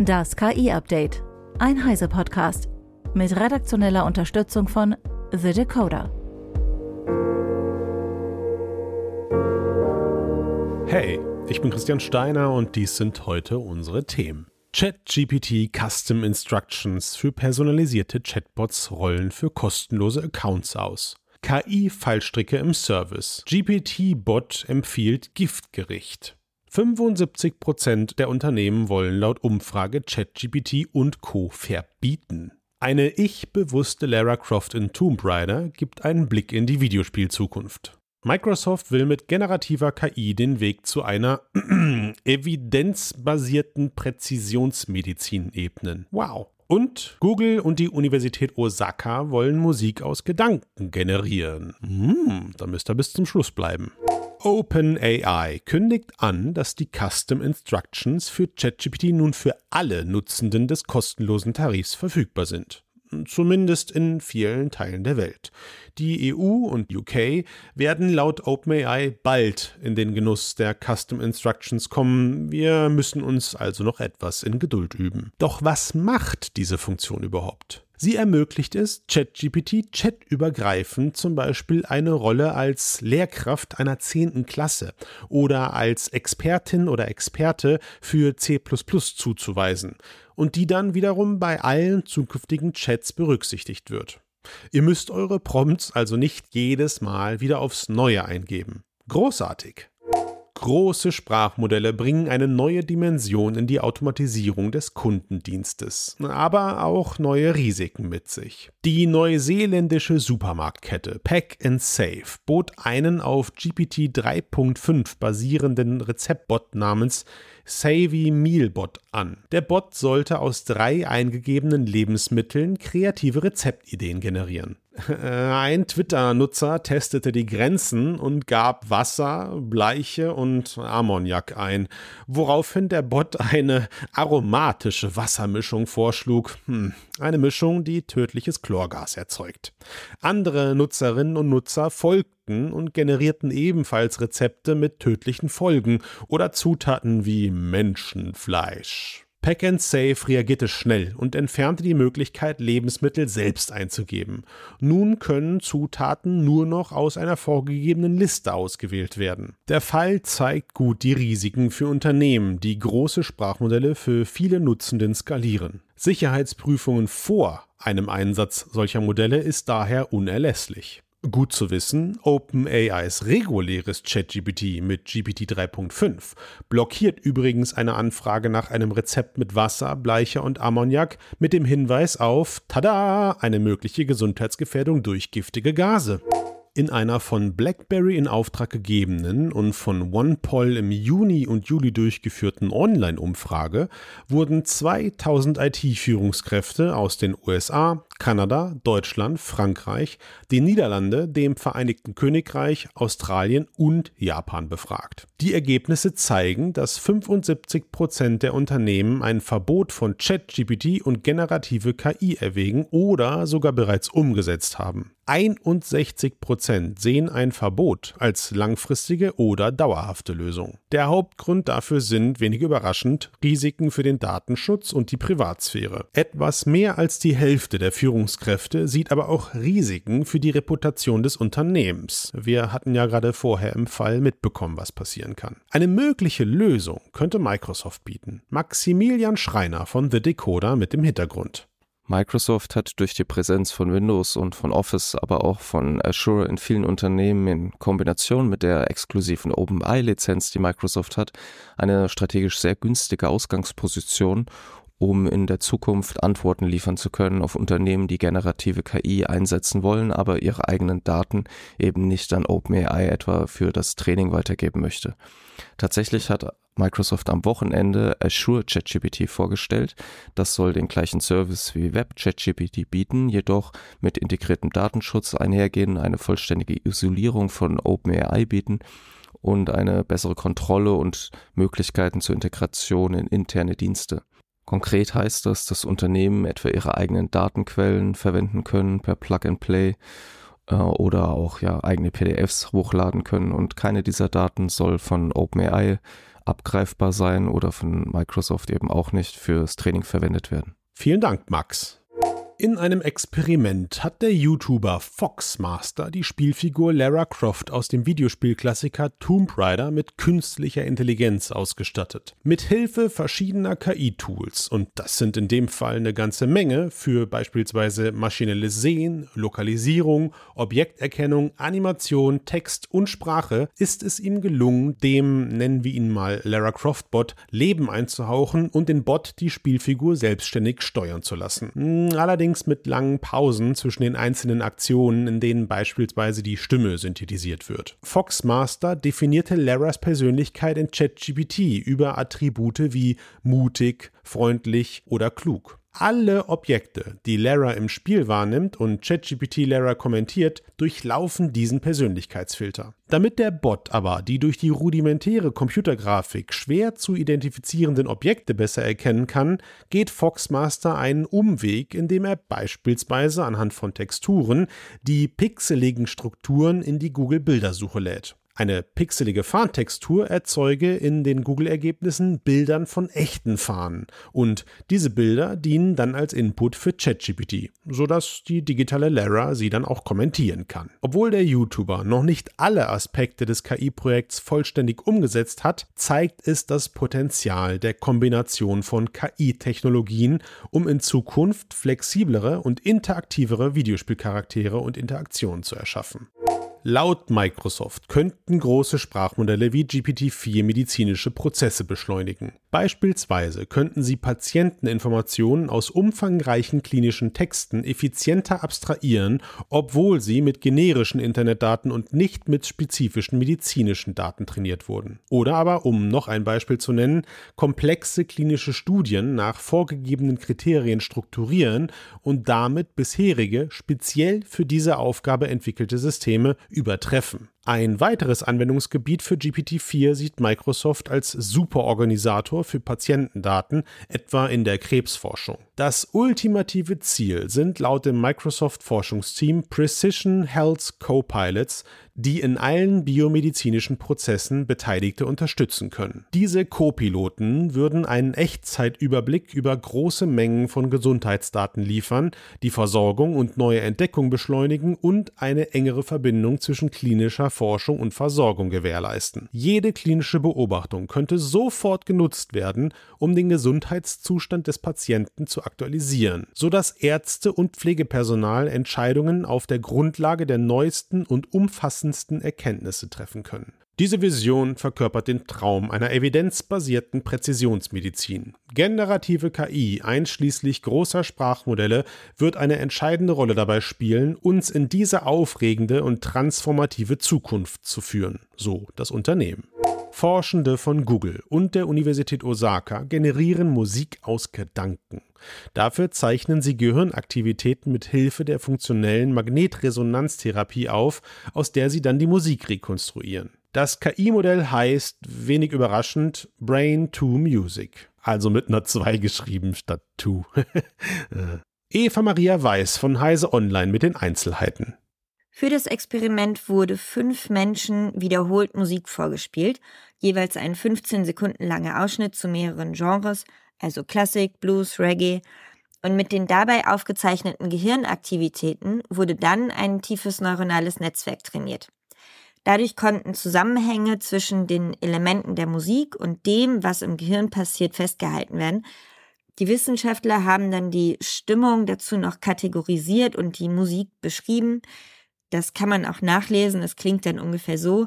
Das KI-Update. Ein Heise-Podcast. Mit redaktioneller Unterstützung von The Decoder. Hey, ich bin Christian Steiner und dies sind heute unsere Themen. ChatGPT Custom Instructions für personalisierte Chatbots rollen für kostenlose Accounts aus. KI-Fallstricke im Service. GPT-Bot empfiehlt Giftgericht. 75% der Unternehmen wollen laut Umfrage ChatGPT und Co. verbieten. Eine ich-bewusste Lara Croft in Tomb Raider gibt einen Blick in die Videospielzukunft. Microsoft will mit generativer KI den Weg zu einer evidenzbasierten Präzisionsmedizin ebnen. Wow. Und Google und die Universität Osaka wollen Musik aus Gedanken generieren. Hm, da müsst ihr bis zum Schluss bleiben. OpenAI kündigt an, dass die Custom Instructions für ChatGPT nun für alle Nutzenden des kostenlosen Tarifs verfügbar sind zumindest in vielen Teilen der Welt. Die EU und UK werden laut OpenAI bald in den Genuss der Custom Instructions kommen. Wir müssen uns also noch etwas in Geduld üben. Doch was macht diese Funktion überhaupt? Sie ermöglicht es, ChatGPT chatübergreifend zum Beispiel eine Rolle als Lehrkraft einer zehnten Klasse oder als Expertin oder Experte für C zuzuweisen und die dann wiederum bei allen zukünftigen Chats berücksichtigt wird. Ihr müsst eure Prompts also nicht jedes Mal wieder aufs Neue eingeben. Großartig! Große Sprachmodelle bringen eine neue Dimension in die Automatisierung des Kundendienstes, aber auch neue Risiken mit sich. Die neuseeländische Supermarktkette Pack and Save bot einen auf GPT 3.5 basierenden Rezeptbot namens Savvy Mealbot an. Der Bot sollte aus drei eingegebenen Lebensmitteln kreative Rezeptideen generieren. Ein Twitter-Nutzer testete die Grenzen und gab Wasser, Bleiche und Ammoniak ein, woraufhin der Bot eine aromatische Wassermischung vorschlug. Hm, eine Mischung, die tödliches Chlorgas erzeugt. Andere Nutzerinnen und Nutzer folgten und generierten ebenfalls Rezepte mit tödlichen Folgen oder Zutaten wie Menschenfleisch. Pack and Save reagierte schnell und entfernte die Möglichkeit, Lebensmittel selbst einzugeben. Nun können Zutaten nur noch aus einer vorgegebenen Liste ausgewählt werden. Der Fall zeigt gut die Risiken für Unternehmen, die große Sprachmodelle für viele Nutzenden skalieren. Sicherheitsprüfungen vor einem Einsatz solcher Modelle ist daher unerlässlich. Gut zu wissen, OpenAIs reguläres ChatGPT mit GPT 3.5 blockiert übrigens eine Anfrage nach einem Rezept mit Wasser, Bleiche und Ammoniak mit dem Hinweis auf, tada, eine mögliche Gesundheitsgefährdung durch giftige Gase. In einer von BlackBerry in Auftrag gegebenen und von OnePoll im Juni und Juli durchgeführten Online-Umfrage wurden 2000 IT-Führungskräfte aus den USA, Kanada, Deutschland, Frankreich, den Niederlande, dem Vereinigten Königreich, Australien und Japan befragt. Die Ergebnisse zeigen, dass 75 Prozent der Unternehmen ein Verbot von ChatGPT und generative KI erwägen oder sogar bereits umgesetzt haben. 61 Prozent sehen ein Verbot als langfristige oder dauerhafte Lösung. Der Hauptgrund dafür sind, wenig überraschend, Risiken für den Datenschutz und die Privatsphäre. Etwas mehr als die Hälfte der Führungskräfte sieht aber auch Risiken für die Reputation des Unternehmens. Wir hatten ja gerade vorher im Fall mitbekommen, was passieren kann. Eine mögliche Lösung könnte Microsoft bieten. Maximilian Schreiner von The Decoder mit dem Hintergrund. Microsoft hat durch die Präsenz von Windows und von Office, aber auch von Azure in vielen Unternehmen in Kombination mit der exklusiven OpenAI-Lizenz, die Microsoft hat, eine strategisch sehr günstige Ausgangsposition, um in der Zukunft Antworten liefern zu können auf Unternehmen, die generative KI einsetzen wollen, aber ihre eigenen Daten eben nicht an OpenAI etwa für das Training weitergeben möchte. Tatsächlich hat Microsoft am Wochenende Azure ChatGPT vorgestellt. Das soll den gleichen Service wie Web ChatGPT bieten, jedoch mit integriertem Datenschutz einhergehen, eine vollständige Isolierung von OpenAI bieten und eine bessere Kontrolle und Möglichkeiten zur Integration in interne Dienste. Konkret heißt das, dass Unternehmen etwa ihre eigenen Datenquellen verwenden können per Plug and Play äh, oder auch ja eigene PDFs hochladen können und keine dieser Daten soll von OpenAI abgreifbar sein oder von Microsoft eben auch nicht fürs Training verwendet werden. Vielen Dank, Max. In einem Experiment hat der YouTuber Foxmaster die Spielfigur Lara Croft aus dem Videospielklassiker Tomb Raider mit künstlicher Intelligenz ausgestattet. Mit Hilfe verschiedener KI-Tools, und das sind in dem Fall eine ganze Menge für beispielsweise maschinelles Sehen, Lokalisierung, Objekterkennung, Animation, Text und Sprache, ist es ihm gelungen, dem, nennen wir ihn mal Lara Croft Bot, Leben einzuhauchen und den Bot die Spielfigur selbstständig steuern zu lassen. Hm, allerdings allerdings mit langen Pausen zwischen den einzelnen Aktionen, in denen beispielsweise die Stimme synthetisiert wird. Foxmaster definierte Laras Persönlichkeit in ChatGPT über Attribute wie mutig, freundlich oder klug. Alle Objekte, die Lara im Spiel wahrnimmt und ChatGPT Lara kommentiert, durchlaufen diesen Persönlichkeitsfilter. Damit der Bot aber die durch die rudimentäre Computergrafik schwer zu identifizierenden Objekte besser erkennen kann, geht Foxmaster einen Umweg, indem er beispielsweise anhand von Texturen die pixeligen Strukturen in die Google Bildersuche lädt. Eine pixelige Fahntextur erzeuge in den Google-Ergebnissen Bildern von echten Fahnen und diese Bilder dienen dann als Input für ChatGPT, sodass die digitale Lara sie dann auch kommentieren kann. Obwohl der YouTuber noch nicht alle Aspekte des KI-Projekts vollständig umgesetzt hat, zeigt es das Potenzial der Kombination von KI-Technologien, um in Zukunft flexiblere und interaktivere Videospielcharaktere und Interaktionen zu erschaffen. Laut Microsoft könnten große Sprachmodelle wie GPT-4 medizinische Prozesse beschleunigen. Beispielsweise könnten sie Patienteninformationen aus umfangreichen klinischen Texten effizienter abstrahieren, obwohl sie mit generischen Internetdaten und nicht mit spezifischen medizinischen Daten trainiert wurden. Oder aber, um noch ein Beispiel zu nennen, komplexe klinische Studien nach vorgegebenen Kriterien strukturieren und damit bisherige, speziell für diese Aufgabe entwickelte Systeme übertreffen. Ein weiteres Anwendungsgebiet für GPT-4 sieht Microsoft als Superorganisator für Patientendaten, etwa in der Krebsforschung. Das ultimative Ziel sind laut dem Microsoft-Forschungsteam Precision Health Co-Pilots, die in allen biomedizinischen Prozessen Beteiligte unterstützen können. Diese Co-Piloten würden einen Echtzeitüberblick über große Mengen von Gesundheitsdaten liefern, die Versorgung und neue Entdeckung beschleunigen und eine engere Verbindung zwischen klinischer Forschung und Versorgung gewährleisten. Jede klinische Beobachtung könnte sofort genutzt werden, um den Gesundheitszustand des Patienten zu aktualisieren, sodass Ärzte und Pflegepersonal Entscheidungen auf der Grundlage der neuesten und umfassendsten Erkenntnisse treffen können. Diese Vision verkörpert den Traum einer evidenzbasierten Präzisionsmedizin. Generative KI einschließlich großer Sprachmodelle wird eine entscheidende Rolle dabei spielen, uns in diese aufregende und transformative Zukunft zu führen, so das Unternehmen. Forschende von Google und der Universität Osaka generieren Musik aus Gedanken. Dafür zeichnen sie Gehirnaktivitäten mit Hilfe der funktionellen Magnetresonanztherapie auf, aus der sie dann die Musik rekonstruieren. Das KI-Modell heißt, wenig überraschend, Brain 2 Music. Also mit einer 2 geschrieben statt 2. Eva Maria Weiß von Heise Online mit den Einzelheiten. Für das Experiment wurde fünf Menschen wiederholt Musik vorgespielt, jeweils ein 15 Sekunden langer Ausschnitt zu mehreren Genres, also Klassik, Blues, Reggae. Und mit den dabei aufgezeichneten Gehirnaktivitäten wurde dann ein tiefes neuronales Netzwerk trainiert. Dadurch konnten Zusammenhänge zwischen den Elementen der Musik und dem, was im Gehirn passiert, festgehalten werden. Die Wissenschaftler haben dann die Stimmung dazu noch kategorisiert und die Musik beschrieben. Das kann man auch nachlesen. Es klingt dann ungefähr so.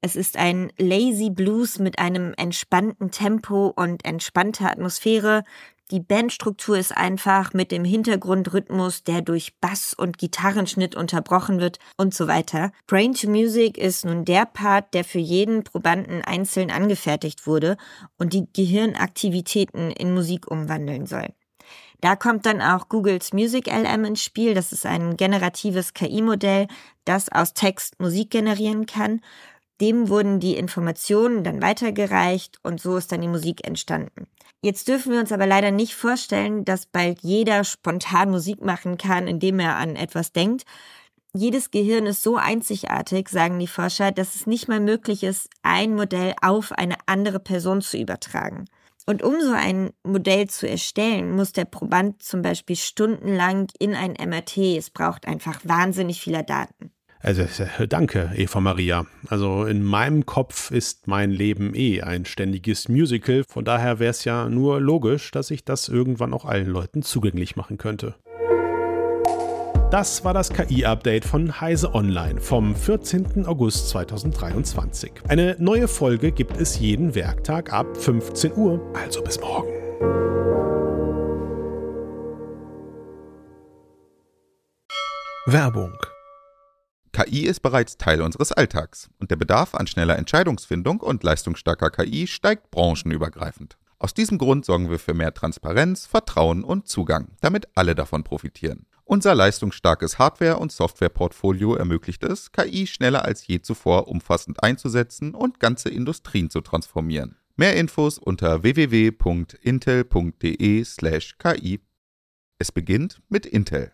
Es ist ein Lazy Blues mit einem entspannten Tempo und entspannter Atmosphäre. Die Bandstruktur ist einfach mit dem Hintergrundrhythmus, der durch Bass und Gitarrenschnitt unterbrochen wird und so weiter. Brain to Music ist nun der Part, der für jeden Probanden einzeln angefertigt wurde und die Gehirnaktivitäten in Musik umwandeln soll. Da kommt dann auch Googles Music LM ins Spiel. Das ist ein generatives KI-Modell, das aus Text Musik generieren kann. Dem wurden die Informationen dann weitergereicht und so ist dann die Musik entstanden. Jetzt dürfen wir uns aber leider nicht vorstellen, dass bald jeder spontan Musik machen kann, indem er an etwas denkt. jedes Gehirn ist so einzigartig, sagen die Forscher, dass es nicht mal möglich ist, ein Modell auf eine andere Person zu übertragen. Und um so ein Modell zu erstellen, muss der Proband zum Beispiel stundenlang in ein MRT. Es braucht einfach wahnsinnig viele Daten. Also äh, danke, Eva Maria. Also in meinem Kopf ist mein Leben eh ein ständiges Musical. Von daher wäre es ja nur logisch, dass ich das irgendwann auch allen Leuten zugänglich machen könnte. Das war das KI-Update von Heise Online vom 14. August 2023. Eine neue Folge gibt es jeden Werktag ab 15 Uhr, also bis morgen. Werbung KI ist bereits Teil unseres Alltags und der Bedarf an schneller Entscheidungsfindung und leistungsstarker KI steigt branchenübergreifend. Aus diesem Grund sorgen wir für mehr Transparenz, Vertrauen und Zugang, damit alle davon profitieren. Unser leistungsstarkes Hardware- und Softwareportfolio ermöglicht es, KI schneller als je zuvor umfassend einzusetzen und ganze Industrien zu transformieren. Mehr Infos unter www.intel.de/ki. Es beginnt mit Intel.